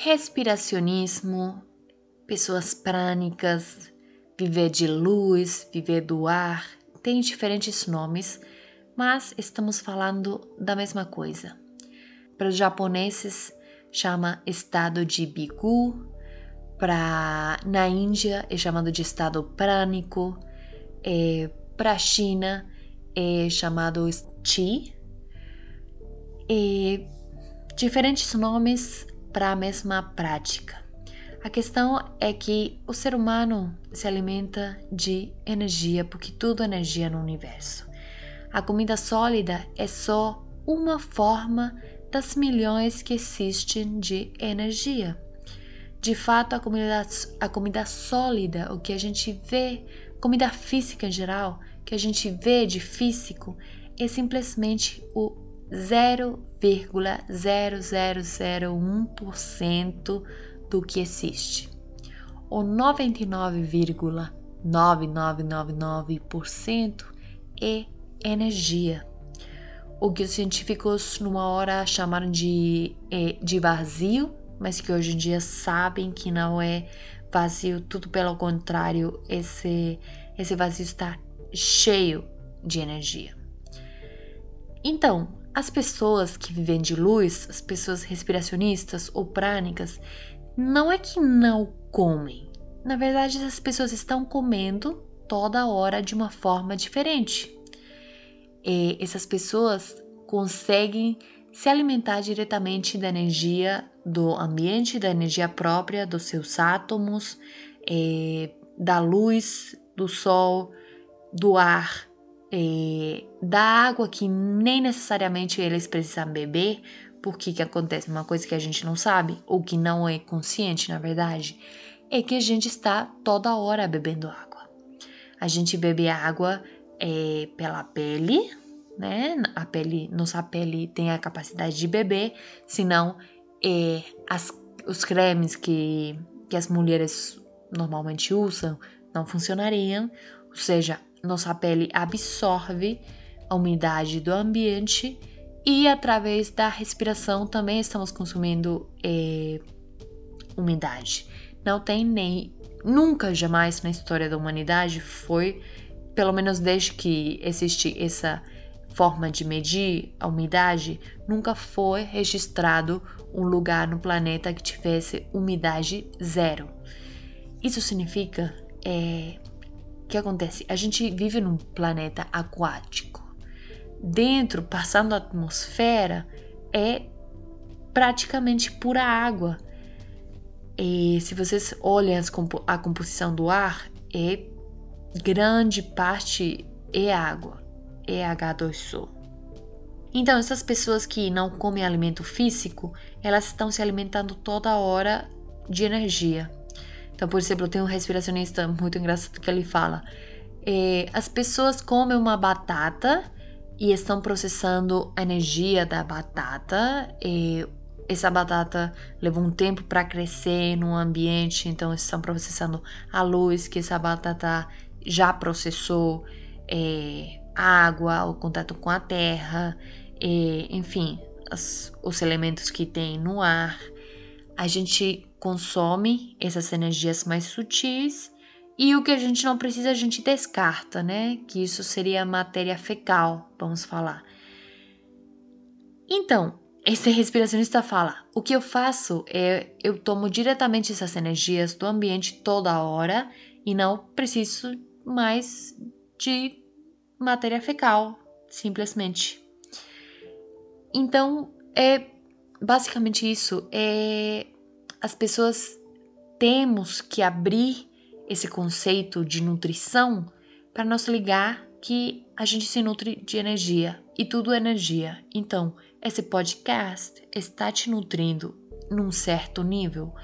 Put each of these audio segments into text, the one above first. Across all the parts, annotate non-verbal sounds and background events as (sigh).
respiracionismo, pessoas prânicas, viver de luz, viver do ar, tem diferentes nomes, mas estamos falando da mesma coisa. Para os japoneses, chama estado de Bigu, para na Índia é chamado de estado prânico, é, para a China é chamado Qi, e diferentes nomes para a mesma prática. A questão é que o ser humano se alimenta de energia, porque tudo é energia no universo. A comida sólida é só uma forma das milhões que existem de energia. De fato, a comida, a comida sólida, o que a gente vê, comida física em geral, que a gente vê de físico, é simplesmente o 0,0001% do que existe. O 99,9999% é energia o que os científicos numa hora chamaram de, é, de vazio, mas que hoje em dia sabem que não é vazio, tudo pelo contrário, esse, esse vazio está cheio de energia. Então, as pessoas que vivem de luz, as pessoas respiracionistas ou prânicas, não é que não comem. Na verdade, as pessoas estão comendo toda hora de uma forma diferente é, essas pessoas conseguem se alimentar diretamente da energia do ambiente, da energia própria dos seus átomos, é, da luz, do sol, do ar, é, da água que nem necessariamente eles precisam beber. Porque que acontece? Uma coisa que a gente não sabe, ou que não é consciente, na verdade, é que a gente está toda hora bebendo água. A gente bebe água é, pela pele, né? A pele, nossa pele tem a capacidade de beber, senão é, as, os cremes que, que as mulheres normalmente usam não funcionariam, ou seja, nossa pele absorve a umidade do ambiente e através da respiração também estamos consumindo é, umidade. Não tem nem nunca jamais na história da humanidade foi pelo menos desde que existe essa forma de medir a umidade, nunca foi registrado um lugar no planeta que tivesse umidade zero. Isso significa é, que acontece? A gente vive num planeta aquático. Dentro, passando a atmosfera, é praticamente pura água. E se vocês olham a composição do ar, é grande parte é água, é H2O. Então, essas pessoas que não comem alimento físico, elas estão se alimentando toda hora de energia. Então, por exemplo, tem um respiracionista muito engraçado que ele fala: é, as pessoas comem uma batata e estão processando a energia da batata. essa batata leva um tempo para crescer no ambiente, então estão processando a luz que essa batata já processou é, água, o contato com a terra, é, enfim, as, os elementos que tem no ar. A gente consome essas energias mais sutis e o que a gente não precisa a gente descarta, né? Que isso seria matéria fecal, vamos falar. Então, esse (laughs) respiracionista fala: o que eu faço é eu tomo diretamente essas energias do ambiente toda hora e não preciso mais de matéria fecal, simplesmente. Então, é basicamente isso. É, as pessoas temos que abrir esse conceito de nutrição para nos ligar que a gente se nutre de energia e tudo é energia. Então, esse podcast está te nutrindo num certo nível.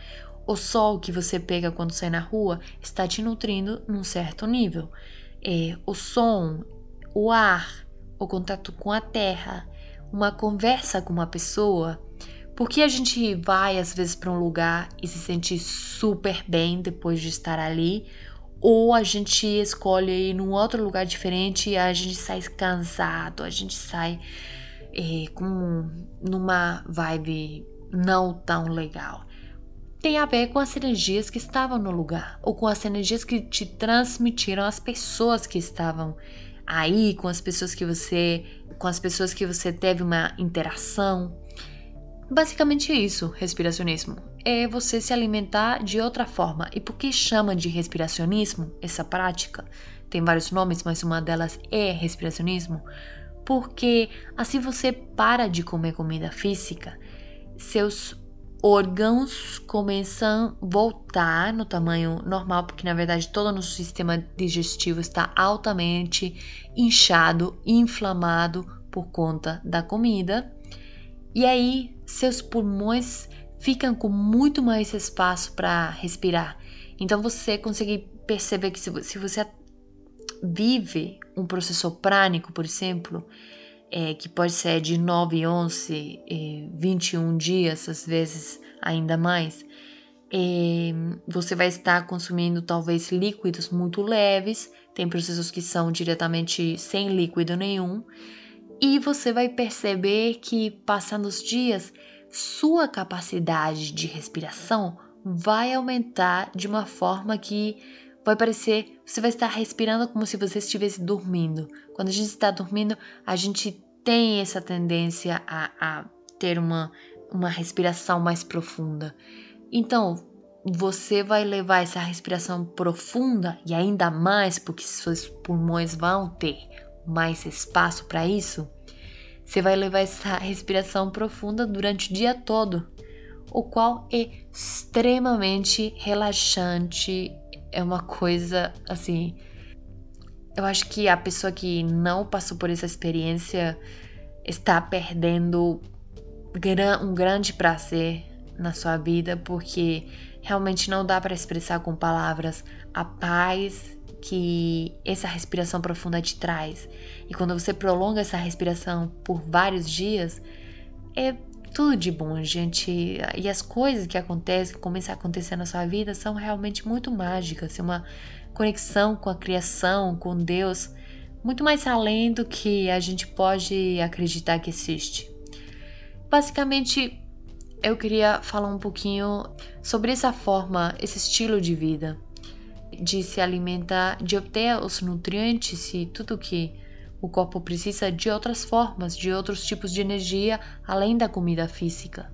O sol que você pega quando sai na rua está te nutrindo num certo nível. É, o som, o ar, o contato com a terra, uma conversa com uma pessoa. Porque a gente vai às vezes para um lugar e se sente super bem depois de estar ali, ou a gente escolhe ir num outro lugar diferente e a gente sai cansado, a gente sai é, com numa vibe não tão legal tem a ver com as energias que estavam no lugar, ou com as energias que te transmitiram as pessoas que estavam aí, com as pessoas que você, com as pessoas que você teve uma interação. Basicamente isso, respiracionismo. É você se alimentar de outra forma. E por que chama de respiracionismo essa prática? Tem vários nomes, mas uma delas é respiracionismo. Porque assim você para de comer comida física, seus órgãos começam a voltar no tamanho normal, porque na verdade todo o nosso sistema digestivo está altamente inchado, inflamado por conta da comida. E aí seus pulmões ficam com muito mais espaço para respirar. Então você consegue perceber que se você vive um processo prânico, por exemplo, é, que pode ser de 9, 11, é, 21 dias, às vezes ainda mais, é, você vai estar consumindo talvez líquidos muito leves, tem processos que são diretamente sem líquido nenhum, e você vai perceber que passando os dias, sua capacidade de respiração vai aumentar de uma forma que vai parecer, você vai estar respirando como se você estivesse dormindo. Quando a gente está dormindo, a gente tem essa tendência a, a ter uma, uma respiração mais profunda. Então, você vai levar essa respiração profunda e ainda mais porque seus pulmões vão ter mais espaço para isso. Você vai levar essa respiração profunda durante o dia todo, o qual é extremamente relaxante. É uma coisa assim eu acho que a pessoa que não passou por essa experiência está perdendo um grande prazer na sua vida, porque realmente não dá para expressar com palavras a paz que essa respiração profunda te traz. E quando você prolonga essa respiração por vários dias, é tudo de bom, gente. E as coisas que acontecem, que começam a acontecer na sua vida, são realmente muito mágicas. É uma conexão com a criação, com Deus, muito mais além do que a gente pode acreditar que existe. Basicamente, eu queria falar um pouquinho sobre essa forma, esse estilo de vida, de se alimentar, de obter os nutrientes e tudo que o corpo precisa de outras formas, de outros tipos de energia além da comida física.